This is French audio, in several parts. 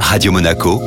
Radio Monaco,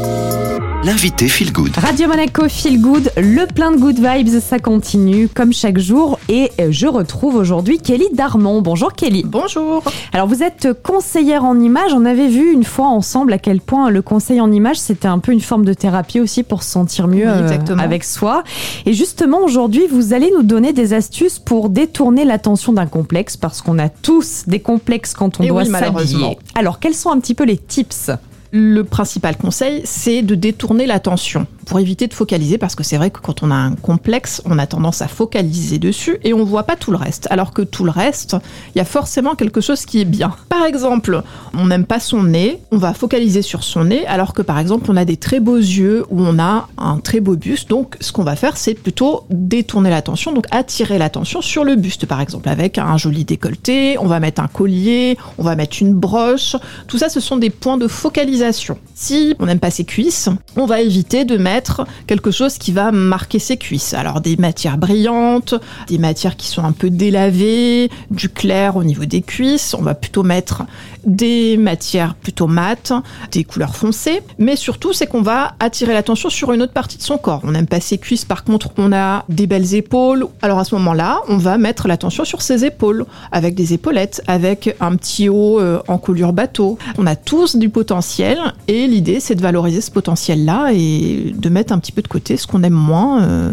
l'invité Feel Good. Radio Monaco Feel Good, le plein de good vibes, ça continue comme chaque jour. Et je retrouve aujourd'hui Kelly Darmon. Bonjour Kelly. Bonjour. Alors vous êtes conseillère en images. On avait vu une fois ensemble à quel point le conseil en images c'était un peu une forme de thérapie aussi pour se sentir mieux Oui, euh, avec soi. Et justement aujourd'hui vous allez nous donner des astuces pour détourner l'attention d'un complexe parce qu'on a tous des complexes quand on doit oui, s'habiller. Alors quels sont un petit peu les tips? Le principal conseil, c'est de détourner l'attention pour éviter de focaliser parce que c'est vrai que quand on a un complexe, on a tendance à focaliser dessus et on voit pas tout le reste. Alors que tout le reste, il y a forcément quelque chose qui est bien. Par exemple, on n'aime pas son nez, on va focaliser sur son nez alors que par exemple, on a des très beaux yeux ou on a un très beau buste. Donc ce qu'on va faire, c'est plutôt détourner l'attention, donc attirer l'attention sur le buste par exemple avec un joli décolleté, on va mettre un collier, on va mettre une broche. Tout ça, ce sont des points de focalisation. Si on n'aime pas ses cuisses, on va éviter de mettre quelque chose qui va marquer ses cuisses. Alors des matières brillantes, des matières qui sont un peu délavées, du clair au niveau des cuisses. On va plutôt mettre des matières plutôt mates, des couleurs foncées. Mais surtout, c'est qu'on va attirer l'attention sur une autre partie de son corps. On n'aime pas ses cuisses, par contre, on a des belles épaules. Alors à ce moment-là, on va mettre l'attention sur ses épaules, avec des épaulettes, avec un petit haut euh, en coulure bateau. On a tous du potentiel et l'idée, c'est de valoriser ce potentiel-là et de mettre un petit peu de côté ce qu'on aime moins. euh,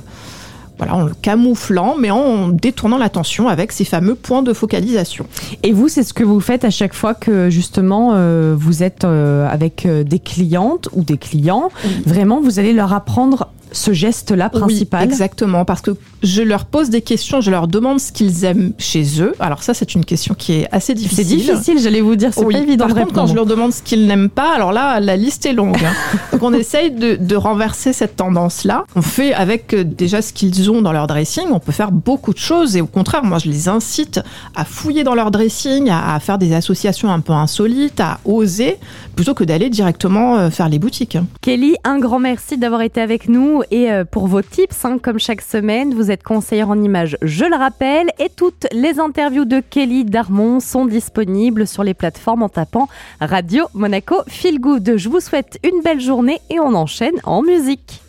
voilà, en le camouflant, mais en détournant l'attention avec ces fameux points de focalisation. Et vous, c'est ce que vous faites à chaque fois que justement euh, vous êtes euh, avec euh, des clientes ou des clients. Vraiment, vous allez leur apprendre ce geste-là principal. Oui, exactement, parce que je leur pose des questions, je leur demande ce qu'ils aiment chez eux. Alors ça, c'est une question qui est assez C'est difficile. difficile, j'allais vous dire, c'est Oui, pas évident Par de contre, quand je leur demande ce qu'ils n'aiment pas, alors là, la liste est longue. hein. Donc on essaye de, de renverser cette tendance-là. On fait avec euh, déjà ce qu'ils ont dans leur dressing, on peut faire beaucoup de choses et au contraire, moi je les incite à fouiller dans leur dressing, à, à faire des associations un peu insolites, à oser, plutôt que d'aller directement euh, faire les boutiques. Kelly, un grand merci d'avoir été avec nous et euh, pour vos tips, hein, comme chaque semaine. Vous êtes conseillère en images, je le rappelle, et toutes les interviews de Kelly Darmon sont disponibles sur les plateformes en tapant Radio Monaco Feel Good. Je vous souhaite une belle journée et on enchaîne en musique.